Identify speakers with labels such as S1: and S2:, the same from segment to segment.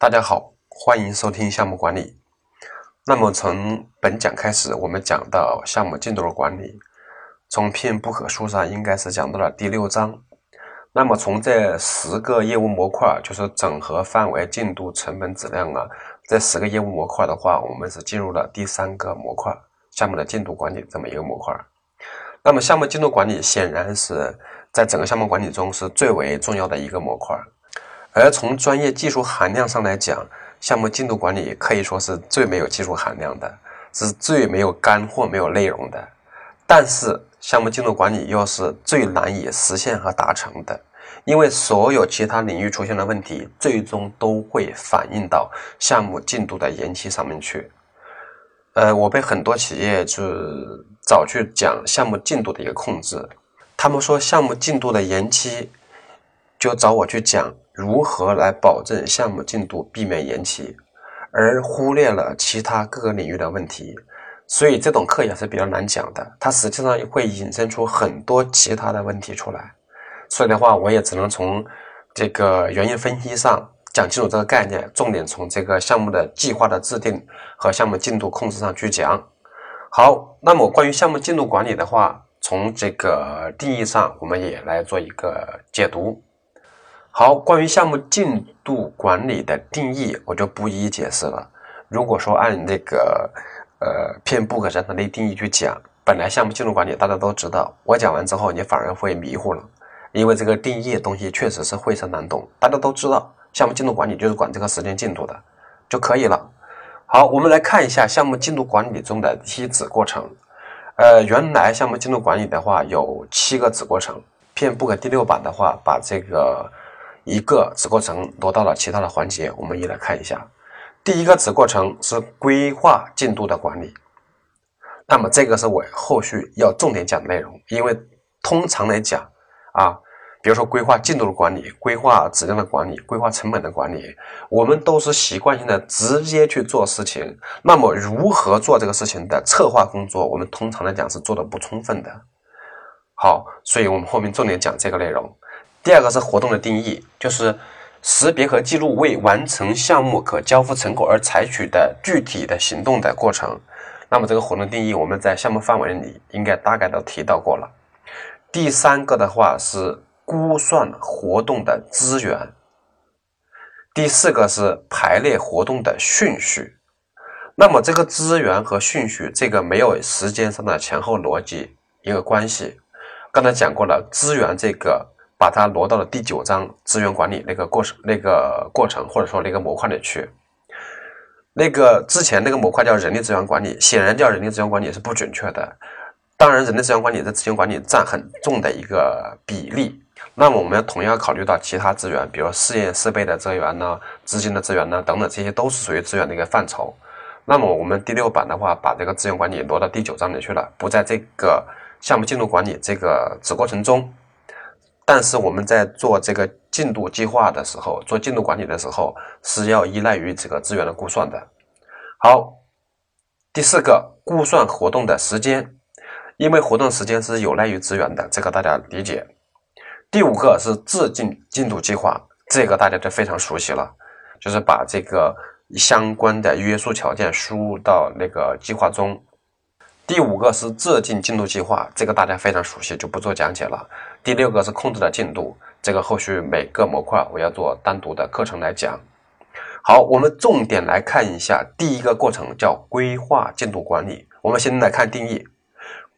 S1: 大家好，欢迎收听项目管理。那么从本讲开始，我们讲到项目进度的管理。从 PMBOK 书上应该是讲到了第六章。那么从这十个业务模块，就是整合、范围、进度、成本、质量啊，这十个业务模块的话，我们是进入了第三个模块——项目的进度管理这么一个模块。那么项目进度管理显然是在整个项目管理中是最为重要的一个模块。而从专业技术含量上来讲，项目进度管理可以说是最没有技术含量的，是最没有干货、没有内容的。但是，项目进度管理又是最难以实现和达成的，因为所有其他领域出现的问题，最终都会反映到项目进度的延期上面去。呃，我被很多企业就找去讲项目进度的一个控制，他们说项目进度的延期，就找我去讲。如何来保证项目进度，避免延期，而忽略了其他各个领域的问题，所以这种课也是比较难讲的。它实际上会引申出很多其他的问题出来，所以的话，我也只能从这个原因分析上讲清楚这个概念，重点从这个项目的计划的制定和项目进度控制上去讲。好，那么关于项目进度管理的话，从这个定义上，我们也来做一个解读。好，关于项目进度管理的定义，我就不一一解释了。如果说按那个呃片 book 上的那定义去讲，本来项目进度管理大家都知道，我讲完之后你反而会迷糊了，因为这个定义东西确实是晦涩难懂。大家都知道，项目进度管理就是管这个时间进度的就可以了。好，我们来看一下项目进度管理中的梯子过程。呃，原来项目进度管理的话有七个子过程，片 book 第六版的话把这个。一个子过程挪到了其他的环节，我们一来看一下。第一个子过程是规划进度的管理，那么这个是我后续要重点讲的内容。因为通常来讲啊，比如说规划进度的管理、规划质量的管理、规划成本的管理，我们都是习惯性的直接去做事情。那么如何做这个事情的策划工作，我们通常来讲是做的不充分的。好，所以我们后面重点讲这个内容。第二个是活动的定义，就是识别和记录为完成项目可交付成果而采取的具体的行动的过程。那么这个活动定义，我们在项目范围里应该大概都提到过了。第三个的话是估算活动的资源。第四个是排列活动的顺序。那么这个资源和顺序，这个没有时间上的前后逻辑一个关系。刚才讲过了，资源这个。把它挪到了第九章资源管理那个过程、那个过程或者说那个模块里去。那个之前那个模块叫人力资源管理，显然叫人力资源管理是不准确的。当然，人力资源管理在资源管理占很重的一个比例。那么我们要同样考虑到其他资源，比如试验设备的资源呢、资金的资源呢等等，这些都是属于资源的一个范畴。那么我们第六版的话，把这个资源管理挪到第九章里去了，不在这个项目进度管理这个子过程中。但是我们在做这个进度计划的时候，做进度管理的时候，是要依赖于这个资源的估算的。好，第四个估算活动的时间，因为活动时间是有赖于资源的，这个大家理解。第五个是制定进度计划，这个大家就非常熟悉了，就是把这个相关的约束条件输入到那个计划中。第五个是制定进度计划，这个大家非常熟悉，就不做讲解了。第六个是控制的进度，这个后续每个模块我要做单独的课程来讲。好，我们重点来看一下第一个过程，叫规划进度管理。我们先来看定义，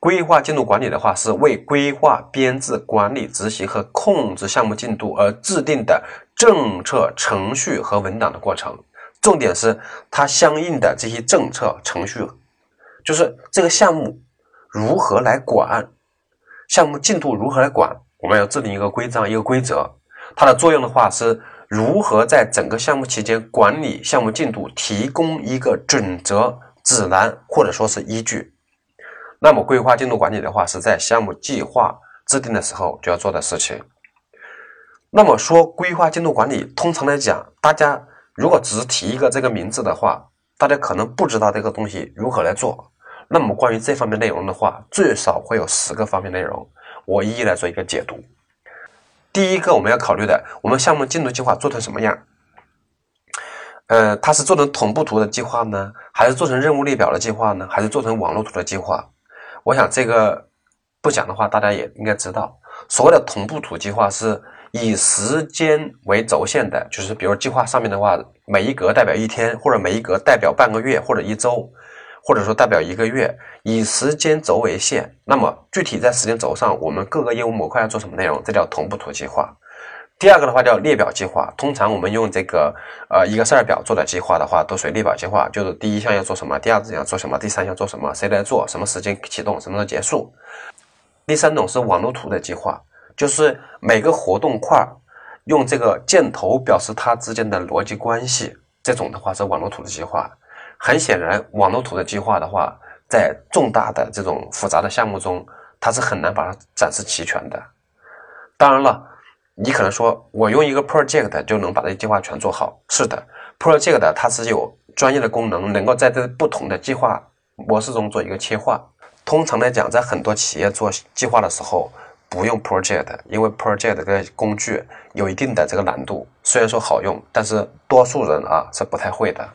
S1: 规划进度管理的话，是为规划、编制、管理、执行和控制项目进度而制定的政策、程序和文档的过程。重点是它相应的这些政策、程序。就是这个项目如何来管，项目进度如何来管，我们要制定一个规章、一个规则。它的作用的话是如何在整个项目期间管理项目进度，提供一个准则、指南或者说是依据。那么规划进度管理的话，是在项目计划制定的时候就要做的事情。那么说规划进度管理，通常来讲，大家如果只是提一个这个名字的话，大家可能不知道这个东西如何来做。那么关于这方面内容的话，最少会有十个方面内容，我一一来做一个解读。第一个我们要考虑的，我们项目进度计划做成什么样？呃，它是做成同步图的计划呢，还是做成任务列表的计划呢，还是做成网络图的计划？我想这个不讲的话，大家也应该知道，所谓的同步图计划是以时间为轴线的，就是比如计划上面的话，每一格代表一天，或者每一格代表半个月或者一周，或者说代表一个月，以时间轴为线。那么具体在时间轴上，我们各个业务模块要做什么内容，这叫同步图计划。第二个的话叫列表计划，通常我们用这个呃一个 Excel 表做的计划的话，都属于列表计划，就是第一项要做什么，第二项要做什么，第三项做什么，谁来做，什么时间启动，什么时候结束。第三种是网络图的计划，就是每个活动块用这个箭头表示它之间的逻辑关系，这种的话是网络图的计划。很显然，网络图的计划的话，在重大的这种复杂的项目中，它是很难把它展示齐全的。当然了。你可能说，我用一个 project 就能把这些计划全做好。是的，project 它是有专业的功能，能够在这不同的计划模式中做一个切换。通常来讲，在很多企业做计划的时候，不用 project，因为 project 这个工具有一定的这个难度。虽然说好用，但是多数人啊是不太会的。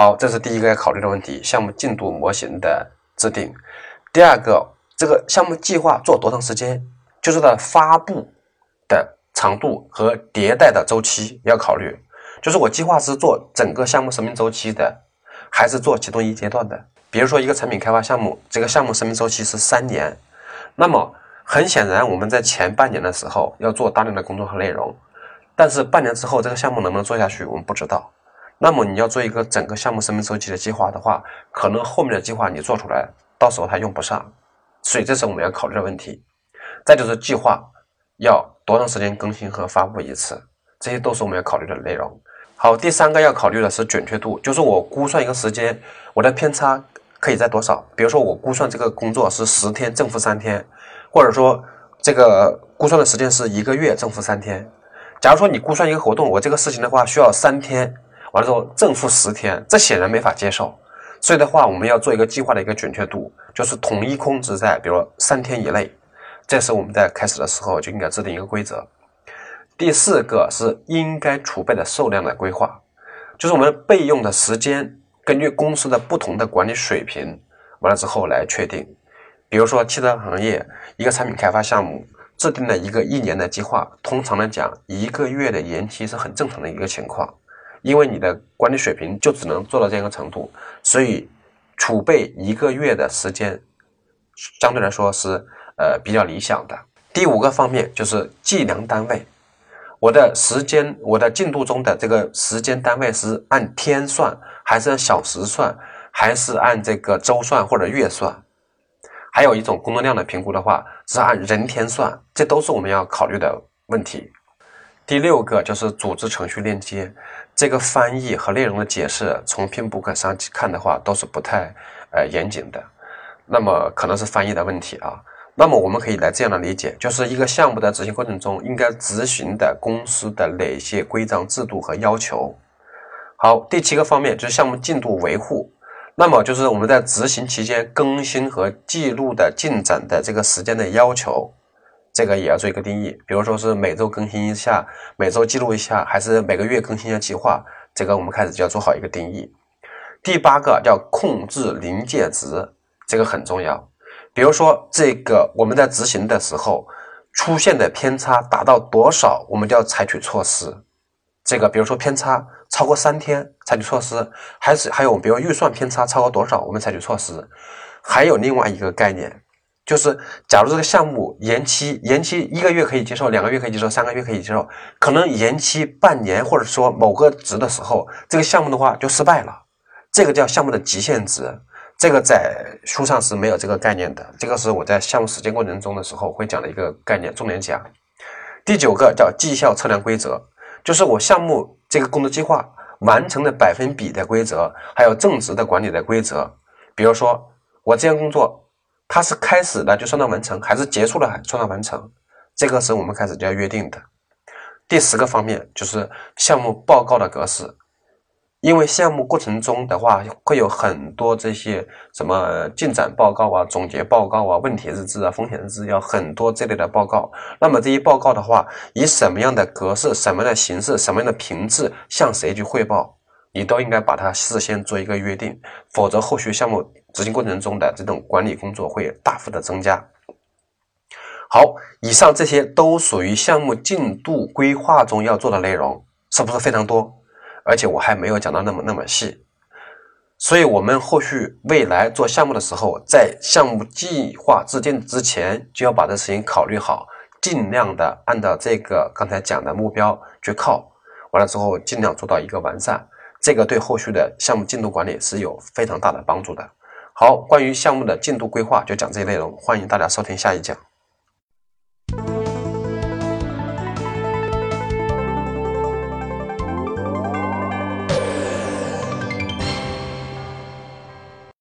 S1: 好，这是第一个要考虑的问题：项目进度模型的制定。第二个，这个项目计划做多长时间，就是它发布。的长度和迭代的周期要考虑，就是我计划是做整个项目生命周期的，还是做其中一阶段的？比如说一个产品开发项目，这个项目生命周期是三年，那么很显然我们在前半年的时候要做大量的工作和内容，但是半年之后这个项目能不能做下去，我们不知道。那么你要做一个整个项目生命周期的计划的话，可能后面的计划你做出来，到时候它用不上，所以这是我们要考虑的问题。再就是计划要。多长时间更新和发布一次？这些都是我们要考虑的内容。好，第三个要考虑的是准确度，就是我估算一个时间，我的偏差可以在多少？比如说我估算这个工作是十天正负三天，或者说这个估算的时间是一个月正负三天。假如说你估算一个活动，我这个事情的话需要三天，完了之后正负十天，这显然没法接受。所以的话，我们要做一个计划的一个准确度，就是统一控制在比如三天以内。这是我们在开始的时候就应该制定一个规则。第四个是应该储备的数量的规划，就是我们备用的时间，根据公司的不同的管理水平，完了之后来确定。比如说汽车行业一个产品开发项目制定了一个一年的计划，通常来讲一个月的延期是很正常的一个情况，因为你的管理水平就只能做到这样一个程度，所以储备一个月的时间相对来说是。呃，比较理想的第五个方面就是计量单位。我的时间，我的进度中的这个时间单位是按天算，还是按小时算，还是按这个周算或者月算？还有一种工作量的评估的话，是按人天算，这都是我们要考虑的问题。第六个就是组织程序链接，这个翻译和内容的解释，从 PMBOK 上看的话，都是不太呃严谨的。那么可能是翻译的问题啊。那么我们可以来这样的理解，就是一个项目的执行过程中应该执行的公司的哪些规章制度和要求。好，第七个方面就是项目进度维护，那么就是我们在执行期间更新和记录的进展的这个时间的要求，这个也要做一个定义。比如说是每周更新一下，每周记录一下，还是每个月更新一下计划，这个我们开始就要做好一个定义。第八个叫控制临界值，这个很重要。比如说，这个我们在执行的时候出现的偏差达到多少，我们就要采取措施。这个，比如说偏差超过三天，采取措施；还是还有，比如预算偏差超过多少，我们采取措施。还有另外一个概念，就是假如这个项目延期，延期一个月可以接受，两个月可以接受，三个月可以接受，可能延期半年或者说某个值的时候，这个项目的话就失败了。这个叫项目的极限值。这个在书上是没有这个概念的，这个是我在项目实践过程中的时候会讲的一个概念，重点讲。第九个叫绩效测量规则，就是我项目这个工作计划完成的百分比的规则，还有正值的管理的规则。比如说，我这项工作它是开始了就算到完成，还是结束了还算到完成，这个是我们开始就要约定的。第十个方面就是项目报告的格式。因为项目过程中的话，会有很多这些什么进展报告啊、总结报告啊、问题日志啊、风险日志，要很多这类的报告。那么这些报告的话，以什么样的格式、什么样的形式、什么样的频次向谁去汇报？你都应该把它事先做一个约定，否则后续项目执行过程中的这种管理工作会大幅的增加。好，以上这些都属于项目进度规划中要做的内容，是不是非常多？而且我还没有讲到那么那么细，所以我们后续未来做项目的时候，在项目计划制定之前，就要把这事情考虑好，尽量的按照这个刚才讲的目标去靠，完了之后尽量做到一个完善，这个对后续的项目进度管理是有非常大的帮助的。好，关于项目的进度规划就讲这些内容，欢迎大家收听下一讲。